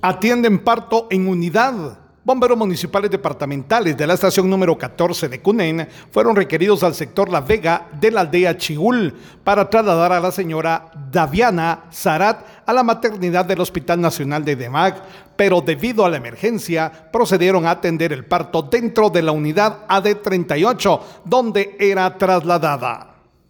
atienden parto en unidad. Bomberos municipales departamentales de la estación número 14 de Cunén fueron requeridos al sector La Vega de la aldea Chigul para trasladar a la señora Daviana Zarat a la maternidad del Hospital Nacional de Demac, pero debido a la emergencia procedieron a atender el parto dentro de la unidad AD38 donde era trasladada.